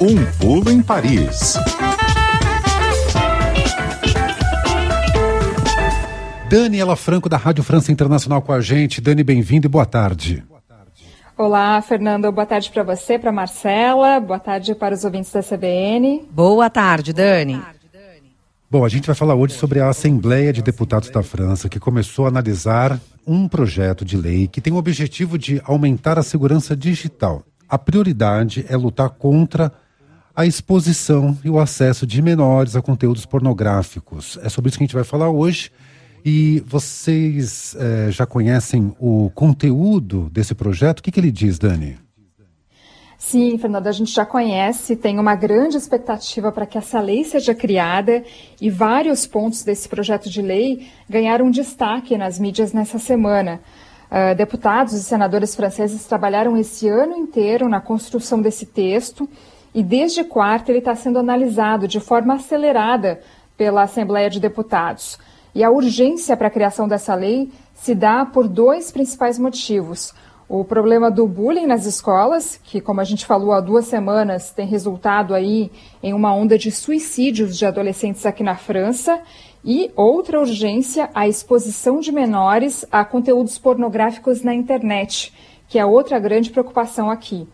Um pulo em Paris. Daniela Franco, da Rádio França Internacional, com a gente. Dani, bem-vindo e boa tarde. Olá, Fernando. Boa tarde para você, para Marcela. Boa tarde para os ouvintes da CBN. Boa tarde, Dani. Bom, a gente vai falar hoje sobre a Assembleia de Deputados da França, que começou a analisar um projeto de lei que tem o objetivo de aumentar a segurança digital. A prioridade é lutar contra a exposição e o acesso de menores a conteúdos pornográficos. É sobre isso que a gente vai falar hoje. E vocês é, já conhecem o conteúdo desse projeto? O que, que ele diz, Dani? Sim, Fernanda, a gente já conhece, tem uma grande expectativa para que essa lei seja criada e vários pontos desse projeto de lei ganharam destaque nas mídias nessa semana. Uh, deputados e senadores franceses trabalharam esse ano inteiro na construção desse texto e desde quarta ele está sendo analisado de forma acelerada pela Assembleia de Deputados. E a urgência para a criação dessa lei se dá por dois principais motivos. O problema do bullying nas escolas, que, como a gente falou há duas semanas, tem resultado aí em uma onda de suicídios de adolescentes aqui na França. E outra urgência, a exposição de menores a conteúdos pornográficos na internet, que é outra grande preocupação aqui.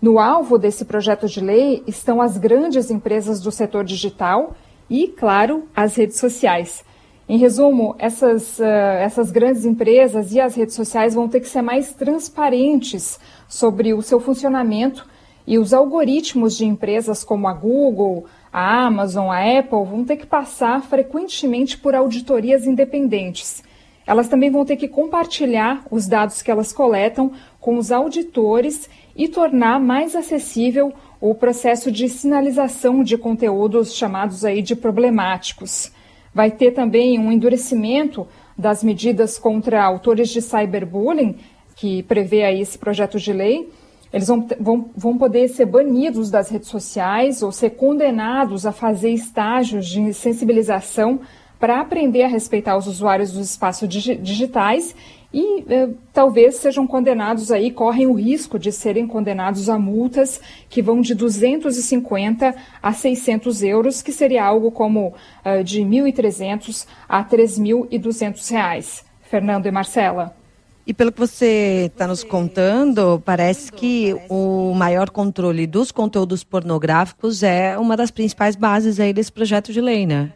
No alvo desse projeto de lei estão as grandes empresas do setor digital e, claro, as redes sociais. Em resumo, essas, uh, essas grandes empresas e as redes sociais vão ter que ser mais transparentes sobre o seu funcionamento e os algoritmos de empresas como a Google, a Amazon, a Apple vão ter que passar frequentemente por auditorias independentes. Elas também vão ter que compartilhar os dados que elas coletam com os auditores e tornar mais acessível o processo de sinalização de conteúdos chamados aí de problemáticos. Vai ter também um endurecimento das medidas contra autores de cyberbullying, que prevê aí esse projeto de lei. Eles vão, vão, vão poder ser banidos das redes sociais ou ser condenados a fazer estágios de sensibilização para aprender a respeitar os usuários dos espaços digitais e eh, talvez sejam condenados aí, correm o risco de serem condenados a multas que vão de 250 a 600 euros, que seria algo como uh, de 1.300 a 3.200 reais. Fernando e Marcela. E pelo que você está nos contando, parece que o maior controle dos conteúdos pornográficos é uma das principais bases aí desse projeto de lei, né?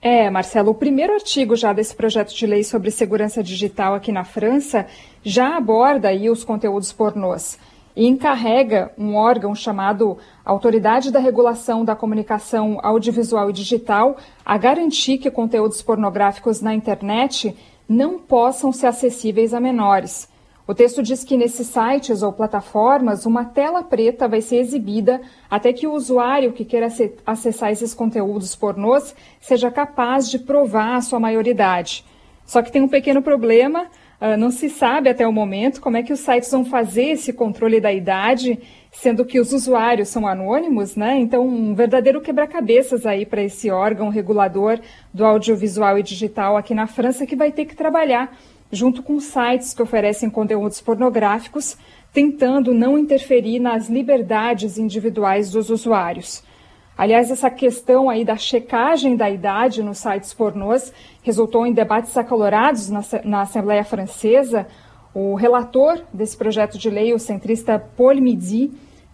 É, Marcelo, o primeiro artigo já desse projeto de lei sobre segurança digital aqui na França já aborda aí os conteúdos pornôs e encarrega um órgão chamado Autoridade da Regulação da Comunicação Audiovisual e Digital a garantir que conteúdos pornográficos na internet não possam ser acessíveis a menores. O texto diz que nesses sites ou plataformas, uma tela preta vai ser exibida até que o usuário que queira acessar esses conteúdos pornôs seja capaz de provar a sua maioridade. Só que tem um pequeno problema, uh, não se sabe até o momento como é que os sites vão fazer esse controle da idade, sendo que os usuários são anônimos, né? Então, um verdadeiro quebra-cabeças aí para esse órgão regulador do audiovisual e digital aqui na França que vai ter que trabalhar junto com sites que oferecem conteúdos pornográficos, tentando não interferir nas liberdades individuais dos usuários. Aliás, essa questão aí da checagem da idade nos sites pornôs resultou em debates acalorados na, na Assembleia Francesa. O relator desse projeto de lei, o centrista Paul Midi,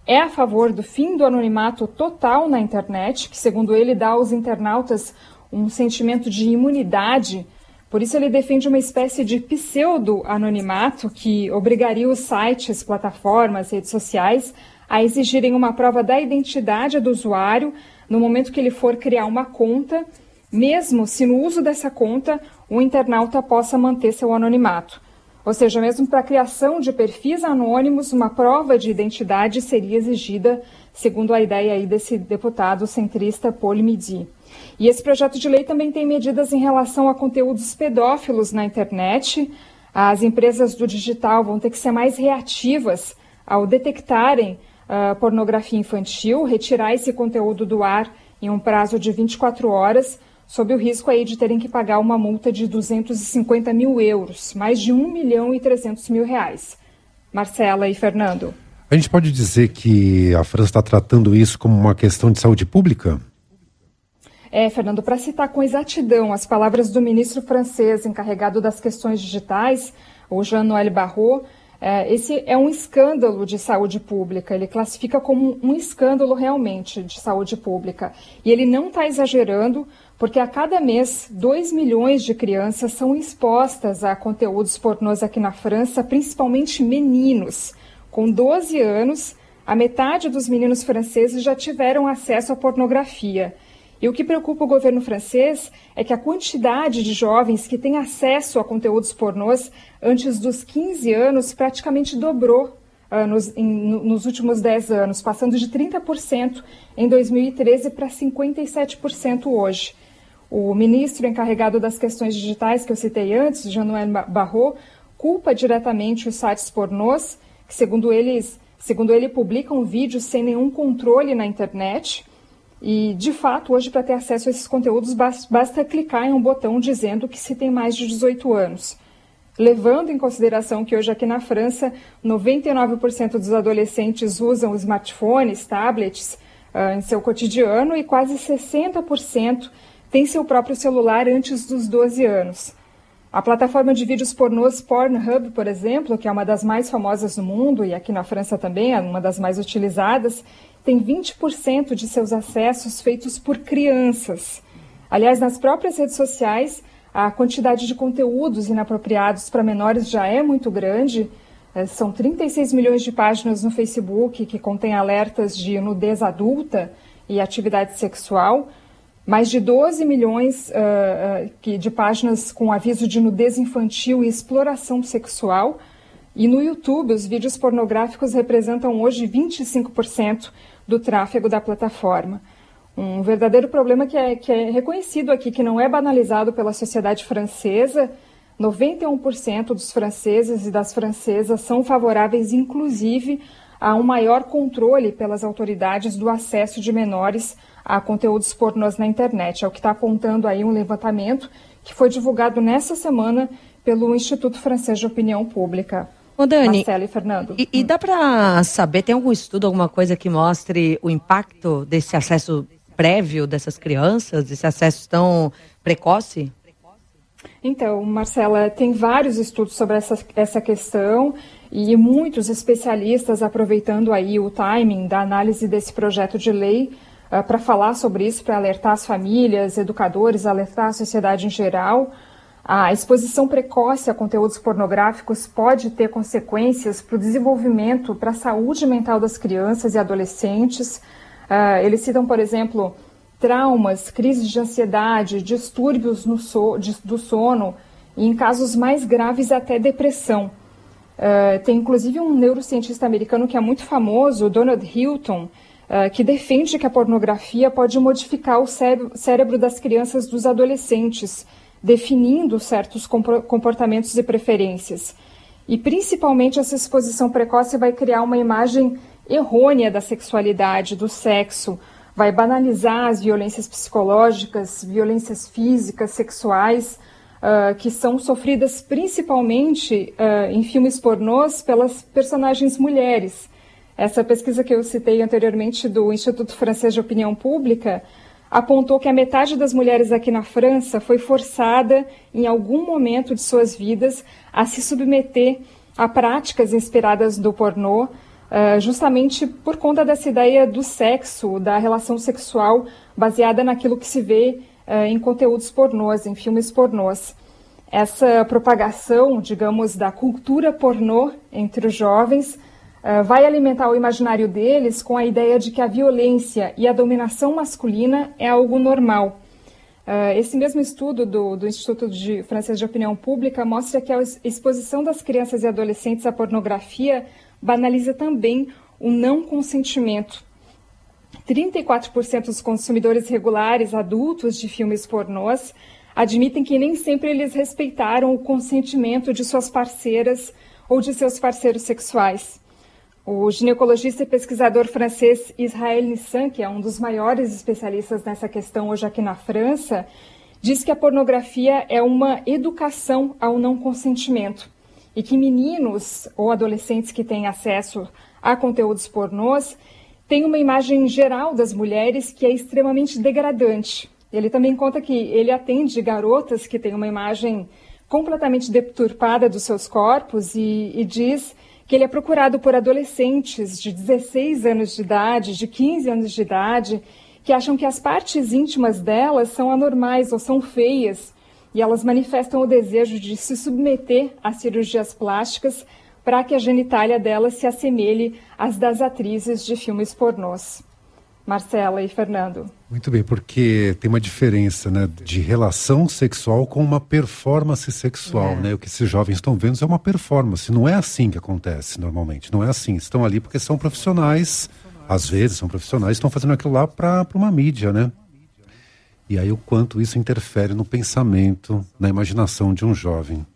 é a favor do fim do anonimato total na internet, que, segundo ele, dá aos internautas um sentimento de imunidade por isso, ele defende uma espécie de pseudo-anonimato que obrigaria os sites, plataformas, redes sociais a exigirem uma prova da identidade do usuário no momento que ele for criar uma conta, mesmo se no uso dessa conta o internauta possa manter seu anonimato. Ou seja, mesmo para a criação de perfis anônimos, uma prova de identidade seria exigida, segundo a ideia aí desse deputado centrista Paul Midi. E esse projeto de lei também tem medidas em relação a conteúdos pedófilos na internet. As empresas do digital vão ter que ser mais reativas ao detectarem uh, pornografia infantil, retirar esse conteúdo do ar em um prazo de 24 horas, sob o risco aí de terem que pagar uma multa de 250 mil euros, mais de 1 milhão e 300 mil reais. Marcela e Fernando. A gente pode dizer que a França está tratando isso como uma questão de saúde pública? É, Fernando, para citar com exatidão as palavras do ministro francês encarregado das questões digitais, o Jean-Noël Barrot, é, esse é um escândalo de saúde pública. Ele classifica como um escândalo realmente de saúde pública. E ele não está exagerando, porque a cada mês, 2 milhões de crianças são expostas a conteúdos pornôs aqui na França, principalmente meninos. Com 12 anos, a metade dos meninos franceses já tiveram acesso à pornografia. E o que preocupa o governo francês é que a quantidade de jovens que têm acesso a conteúdos pornôs antes dos 15 anos praticamente dobrou uh, nos, em, nos últimos 10 anos, passando de 30% em 2013 para 57% hoje. O ministro encarregado das questões digitais que eu citei antes, Jean-Noël Barrot, culpa diretamente os sites pornôs, que segundo eles, segundo ele publicam vídeos sem nenhum controle na internet e, de fato, hoje, para ter acesso a esses conteúdos, basta clicar em um botão dizendo que se tem mais de 18 anos. Levando em consideração que hoje aqui na França, 99% dos adolescentes usam smartphones, tablets uh, em seu cotidiano e quase 60% têm seu próprio celular antes dos 12 anos. A plataforma de vídeos pornôs Pornhub, por exemplo, que é uma das mais famosas no mundo e aqui na França também é uma das mais utilizadas, tem 20% de seus acessos feitos por crianças. Aliás, nas próprias redes sociais, a quantidade de conteúdos inapropriados para menores já é muito grande. É, são 36 milhões de páginas no Facebook que contêm alertas de nudez adulta e atividade sexual, mais de 12 milhões uh, de páginas com aviso de nudez infantil e exploração sexual. E no YouTube, os vídeos pornográficos representam hoje 25% do tráfego da plataforma. Um verdadeiro problema que é, que é reconhecido aqui, que não é banalizado pela sociedade francesa. 91% dos franceses e das francesas são favoráveis, inclusive, a um maior controle pelas autoridades do acesso de menores a conteúdos pornôs na internet. É o que está apontando aí um levantamento que foi divulgado nessa semana pelo Instituto Francês de Opinião Pública. Ô Dani, Marcelo e Fernando. E, e dá para saber, tem algum estudo, alguma coisa que mostre o impacto desse acesso prévio dessas crianças, desse acesso tão precoce? Então, Marcela, tem vários estudos sobre essa, essa questão e muitos especialistas aproveitando aí o timing da análise desse projeto de lei uh, para falar sobre isso, para alertar as famílias, educadores, alertar a sociedade em geral. A exposição precoce a conteúdos pornográficos pode ter consequências para o desenvolvimento, para a saúde mental das crianças e adolescentes. Uh, eles citam, por exemplo, traumas, crises de ansiedade, distúrbios so, de, do sono e, em casos mais graves, até depressão. Uh, tem inclusive um neurocientista americano que é muito famoso, Donald Hilton, uh, que defende que a pornografia pode modificar o cérebro das crianças dos adolescentes definindo certos comportamentos e preferências. E principalmente essa exposição precoce vai criar uma imagem errônea da sexualidade, do sexo, vai banalizar as violências psicológicas, violências físicas, sexuais, uh, que são sofridas principalmente uh, em filmes pornôs pelas personagens mulheres. Essa pesquisa que eu citei anteriormente do Instituto Francês de Opinião Pública apontou que a metade das mulheres aqui na França foi forçada, em algum momento de suas vidas, a se submeter a práticas inspiradas do pornô, uh, justamente por conta dessa ideia do sexo, da relação sexual baseada naquilo que se vê uh, em conteúdos pornôs, em filmes pornôs. Essa propagação, digamos, da cultura pornô entre os jovens uh, vai alimentar o imaginário deles com a ideia de que a violência e a dominação masculina é algo normal. Esse mesmo estudo do, do Instituto de Francês de Opinião Pública mostra que a exposição das crianças e adolescentes à pornografia banaliza também o não consentimento. 34% dos consumidores regulares adultos de filmes pornôs admitem que nem sempre eles respeitaram o consentimento de suas parceiras ou de seus parceiros sexuais. O ginecologista e pesquisador francês Israel Nissan, que é um dos maiores especialistas nessa questão hoje aqui na França, diz que a pornografia é uma educação ao não consentimento e que meninos ou adolescentes que têm acesso a conteúdos pornôs, tem uma imagem geral das mulheres que é extremamente degradante. Ele também conta que ele atende garotas que têm uma imagem completamente deturpada dos seus corpos e, e diz que ele é procurado por adolescentes de 16 anos de idade, de 15 anos de idade, que acham que as partes íntimas delas são anormais ou são feias e elas manifestam o desejo de se submeter a cirurgias plásticas para que a genitália delas se assemelhe às das atrizes de filmes pornôs. Marcela e Fernando. Muito bem, porque tem uma diferença né, de relação sexual com uma performance sexual. É. Né? O que esses jovens estão vendo é uma performance. Não é assim que acontece normalmente. Não é assim. Estão ali porque são profissionais, às vezes são profissionais, estão fazendo aquilo lá para uma mídia, né? E aí o quanto isso interfere no pensamento, na imaginação de um jovem.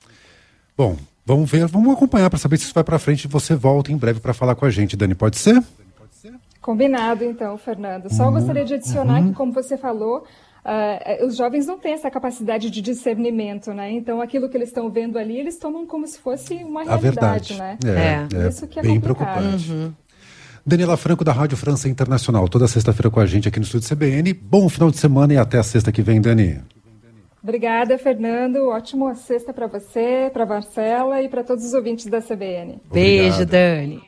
Bom, vamos ver, vamos acompanhar para saber se isso vai para frente e você volta em breve para falar com a gente, Dani, pode ser? Combinado, então, Fernando. Só uhum, gostaria de adicionar uhum. que, como você falou, uh, os jovens não têm essa capacidade de discernimento, né? Então, aquilo que eles estão vendo ali, eles tomam como se fosse uma realidade, né? É, é, Isso que é bem complicado. preocupante. Uhum. Daniela Franco, da Rádio França Internacional, toda sexta-feira com a gente aqui no Estúdio CBN. Bom final de semana e até a sexta que vem, Dani. Obrigada, Fernando. Ótima sexta para você, para Marcela e para todos os ouvintes da CBN. Beijo, Dani.